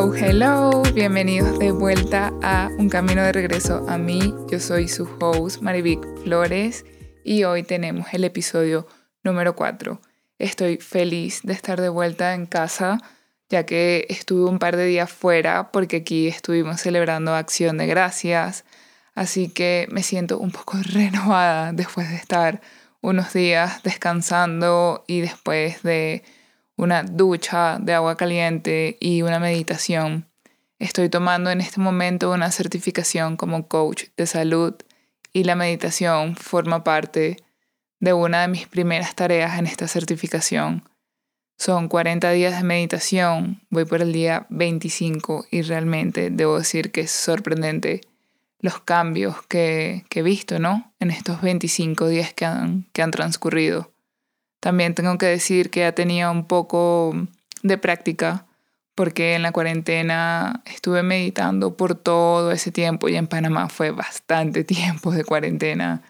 Hello, hello, bienvenidos de vuelta a Un Camino de Regreso a mí. Yo soy su host, Marivic Flores, y hoy tenemos el episodio número 4. Estoy feliz de estar de vuelta en casa, ya que estuve un par de días fuera porque aquí estuvimos celebrando Acción de Gracias, así que me siento un poco renovada después de estar unos días descansando y después de una ducha de agua caliente y una meditación. Estoy tomando en este momento una certificación como coach de salud y la meditación forma parte de una de mis primeras tareas en esta certificación. Son 40 días de meditación, voy por el día 25 y realmente debo decir que es sorprendente los cambios que, he visto, ¿no? En estos 25 días que han, que han transcurrido. También tengo que decir que ya tenía un poco de práctica porque en la cuarentena estuve meditando por todo ese tiempo y en Panamá fue bastante tiempo de cuarentena.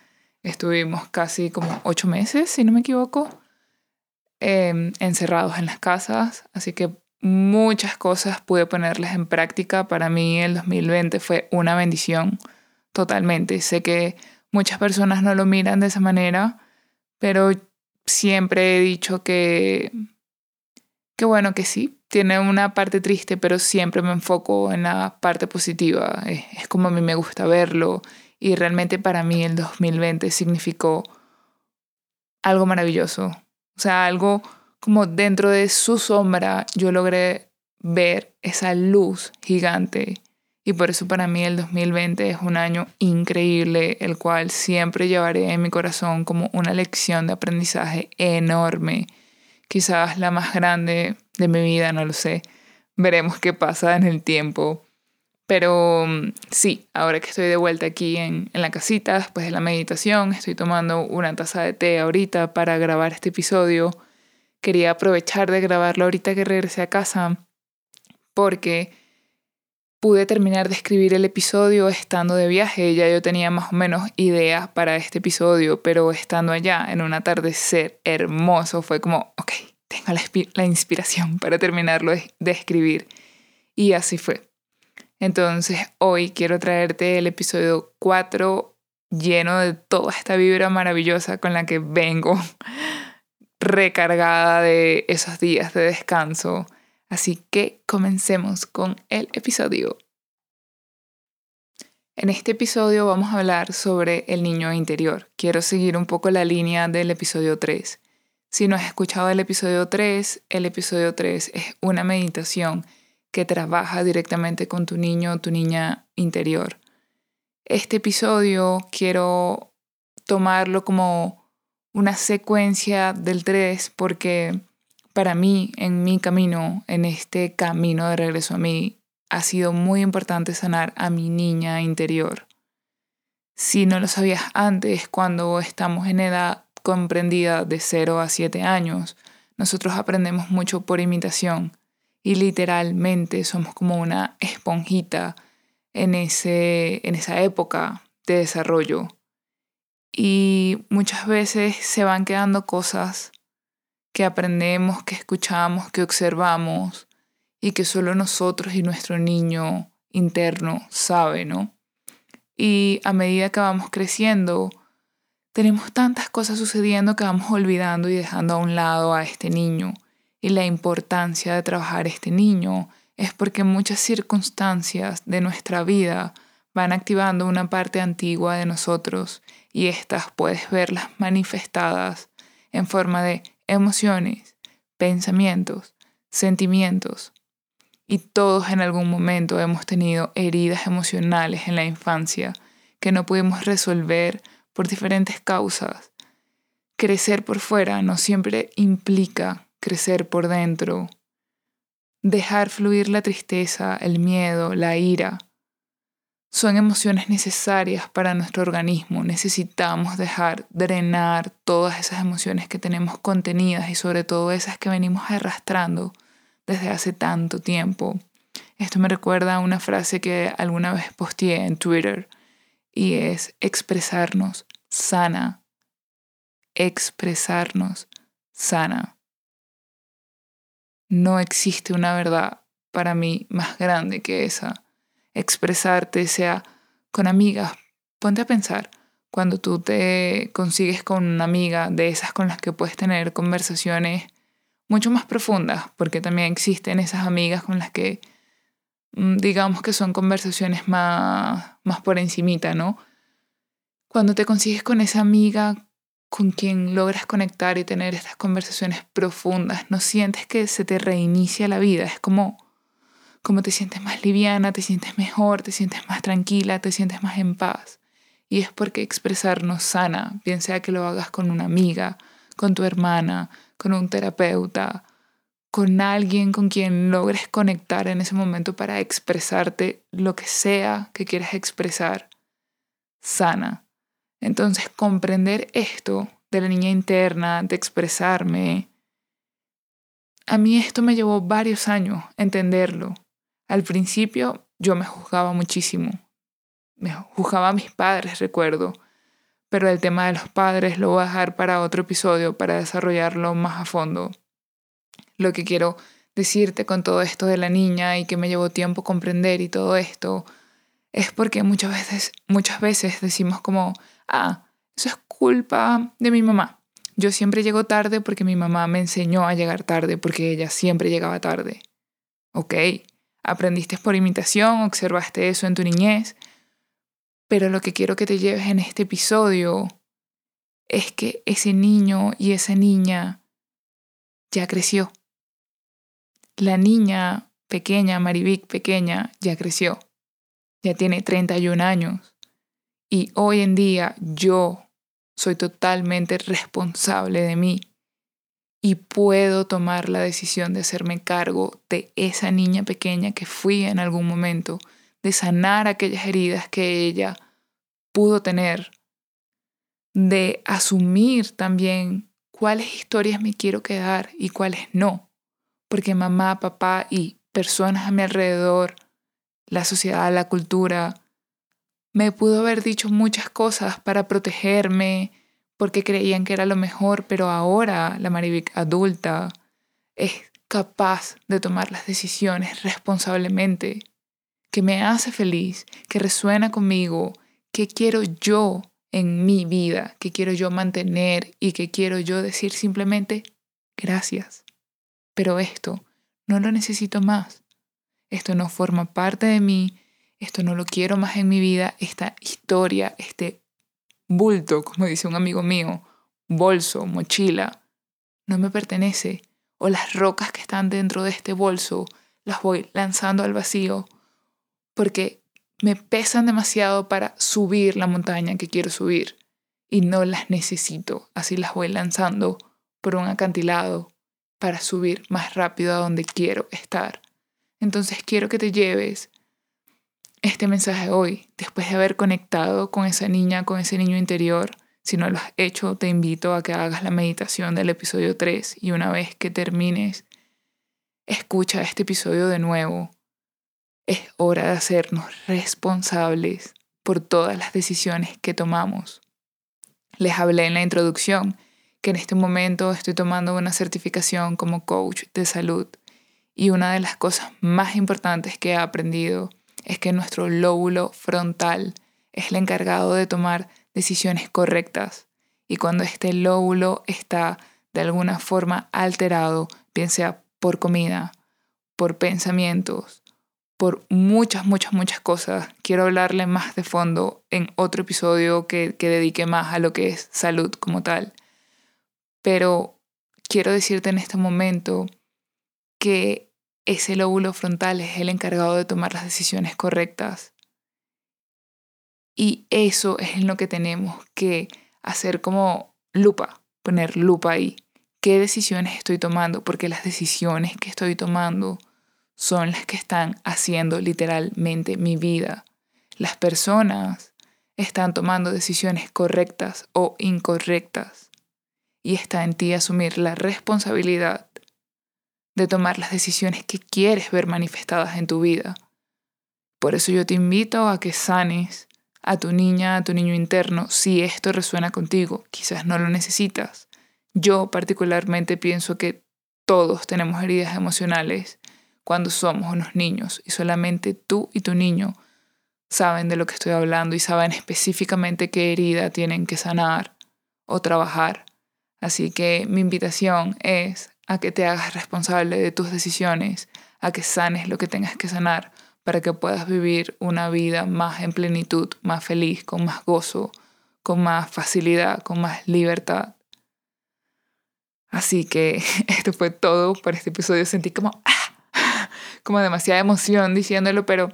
Estuvimos casi como ocho meses, si no me equivoco, em, encerrados en las casas, así que muchas cosas pude ponerles en práctica. Para mí el 2020 fue una bendición totalmente. Sé que muchas personas no lo miran de esa manera, pero siempre he dicho que, que bueno, que sí, tiene una parte triste, pero siempre me enfoco en la parte positiva. Es, como a mí me gusta verlo y realmente para mí el 2020 significó algo maravilloso. O sea, algo como dentro de su sombra yo logré ver esa luz gigante y por eso para mí el 2020 es un año increíble, el cual siempre llevaré en mi corazón como una lección de aprendizaje enorme. Quizás la más grande de mi vida, no lo sé. Veremos qué pasa en el tiempo. Pero mm, sí, ahora que estoy de vuelta aquí en, en la casita, después de la meditación, estoy tomando una taza de té ahorita para grabar este episodio. Quería aprovechar de grabarlo ahorita que regresé a casa porque pude terminar de escribir el episodio estando de viaje. Ya yo tenía más o menos ideas para este episodio, pero estando allá en un atardecer hermoso fue como, ok, tengo la, inspiración para terminarlo de escribir. Y así fue. Entonces hoy quiero traerte el episodio 4 lleno de toda esta vibra maravillosa con la que vengo recargada de esos días de descanso Así que comencemos con el episodio. En este episodio vamos a hablar sobre el niño interior. Quiero seguir un poco la línea del episodio 3. Si no has escuchado el episodio 3, el episodio 3 es una meditación que trabaja directamente con tu niño o tu niña interior. Este episodio quiero tomarlo como una secuencia del 3 porque para mí, en mi camino, en este camino de regreso a mí, ha sido muy importante sanar a mi niña interior. Si no lo sabías antes, cuando estamos en edad comprendida de 0 a 7 años, nosotros aprendemos mucho por imitación y literalmente somos como una esponjita en, ese, en esa época de desarrollo. Y muchas veces se van quedando cosas que aprendemos, que escuchamos, que observamos y que solo nosotros y nuestro niño interno sabe, ¿no? Y a medida que vamos creciendo, tenemos tantas cosas sucediendo que vamos olvidando y dejando a un lado a este niño. Y la importancia de trabajar este niño es porque muchas circunstancias de nuestra vida van activando una parte antigua de nosotros y estas puedes verlas manifestadas en forma de emociones, pensamientos, sentimientos. Y todos en algún momento hemos tenido heridas emocionales en la infancia que no pudimos resolver por diferentes causas. Crecer por fuera no siempre implica crecer por dentro. Dejar fluir la tristeza, el miedo, la ira, son emociones necesarias para nuestro organismo. Necesitamos dejar drenar todas esas emociones que tenemos contenidas y sobre todo esas que venimos arrastrando desde hace tanto tiempo. Esto me recuerda a una frase que alguna vez posteé en Twitter y es expresarnos sana. Expresarnos sana. No existe una verdad para mí más grande que esa. Expresarte sea con amigas. Ponte a pensar, cuando tú te consigues con una amiga de esas con las que puedes tener conversaciones mucho más profundas, porque también existen esas amigas con las que mm, digamos que son conversaciones más, más por encimita, ¿no? Cuando te consigues con esa amiga con quien logras conectar y tener estas conversaciones profundas, no sientes que se te reinicia la vida, es como como te sientes más liviana, te sientes mejor, te sientes más tranquila, te sientes más en paz. Y es porque expresarnos sana, bien sea que lo hagas con una amiga, con tu hermana, con un terapeuta, con alguien con quien logres conectar en ese momento para expresarte lo que sea que quieras expresar, sana. Entonces, comprender esto de la niña interna, de expresarme, a mí esto me llevó varios años entenderlo. Al principio yo me juzgaba muchísimo. Me juzgaba a mis padres, recuerdo. Pero el tema de los padres lo voy a dejar para otro episodio para desarrollarlo más a fondo. Lo que quiero decirte con todo esto de la niña y que me llevó tiempo comprender y todo esto es porque muchas veces, muchas veces decimos como, ah, eso es culpa de mi mamá. Yo siempre llego tarde porque mi mamá me enseñó a llegar tarde porque ella siempre llegaba tarde. Ok, aprendiste por imitación, observaste eso en tu niñez, pero lo que quiero que te lleves en este episodio es que ese niño y esa niña ya creció. La niña pequeña, Marivic pequeña, ya creció. Ya tiene 31 años. Y hoy en día yo soy totalmente responsable de mí y puedo tomar la decisión de hacerme cargo de esa niña pequeña que fui en algún momento, de sanar aquellas heridas que ella pudo tener, de asumir también cuáles historias me quiero quedar y cuáles no, porque mamá, papá y personas a mi alrededor, la sociedad, la cultura, me pudo haber dicho muchas cosas para protegerme, porque creían que era lo mejor, pero ahora la Marivic adulta es capaz de tomar las decisiones responsablemente, que me hace feliz, que resuena conmigo, que quiero yo en mi vida, que quiero yo mantener y que quiero yo decir simplemente gracias. Pero esto no lo necesito más. Esto no forma parte de mí, esto no lo quiero más en mi vida, esta historia, este bulto, como dice un amigo mío, bolso, mochila, no me pertenece. O las rocas que están dentro de este bolso las voy lanzando al vacío porque me pesan demasiado para subir la montaña que quiero subir y no las necesito. Así las voy lanzando por un acantilado para subir más rápido a donde quiero estar. Entonces quiero que te lleves este mensaje hoy, después de haber conectado con esa niña, con ese niño interior. Si no lo has hecho, te invito a que hagas la meditación del episodio 3 y una vez que termines, escucha este episodio de nuevo. Es hora de hacernos responsables por todas las decisiones que tomamos. Les hablé en la introducción que en este momento estoy tomando una certificación como coach de salud y una de las cosas más importantes que he aprendido es que nuestro lóbulo frontal es el encargado de tomar decisiones correctas. Y cuando este lóbulo está de alguna forma alterado, bien sea por comida, por pensamientos, por muchas, muchas, muchas cosas, quiero hablarle más de fondo en otro episodio que, que dedique más a lo que es salud como tal. Pero quiero decirte en este momento que ese lóbulo frontal es el encargado de tomar las decisiones correctas. Y eso es en lo que tenemos que hacer como lupa, poner lupa ahí. ¿Qué decisiones estoy tomando? Porque las decisiones que estoy tomando son las que están haciendo literalmente mi vida. Las personas están tomando decisiones correctas o incorrectas. Y está en ti asumir la responsabilidad de tomar las decisiones que quieres ver manifestadas en tu vida. Por eso yo te invito a que sanes a tu niña, a tu niño interno, si esto resuena contigo. Quizás no lo necesitas. Yo particularmente pienso que todos tenemos heridas emocionales cuando somos unos niños y solamente tú y tu niño saben de lo que estoy hablando y saben específicamente qué herida tienen que sanar o trabajar. Así que mi invitación es a que te hagas responsable de tus decisiones, a que sanes lo que tengas que sanar para que puedas vivir una vida más en plenitud, más feliz, con más gozo, con más facilidad, con más libertad. Así que esto fue todo por este episodio. Sentí como, ah, como demasiada emoción diciéndolo, pero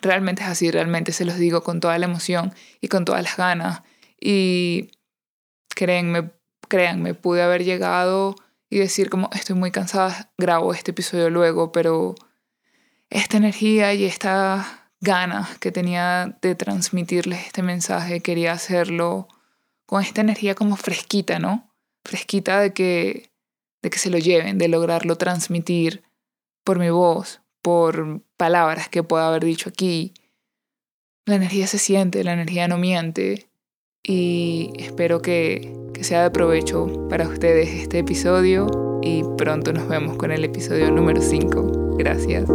realmente es así, realmente se los digo con toda la emoción y con todas las ganas. Y créanme, créanme, pude haber llegado y decir como estoy muy cansada, grabo este episodio luego, pero esta energía y esta ganas que tenía de transmitirles este mensaje, quería hacerlo con esta energía como fresquita, ¿no? Fresquita de que, de que se lo lleven, de lograrlo transmitir por mi voz, por palabras que pueda haber dicho aquí. La energía se siente, la energía no miente y espero que, que sea de provecho para ustedes este episodio y pronto nos vemos con el episodio número 5. Gracias.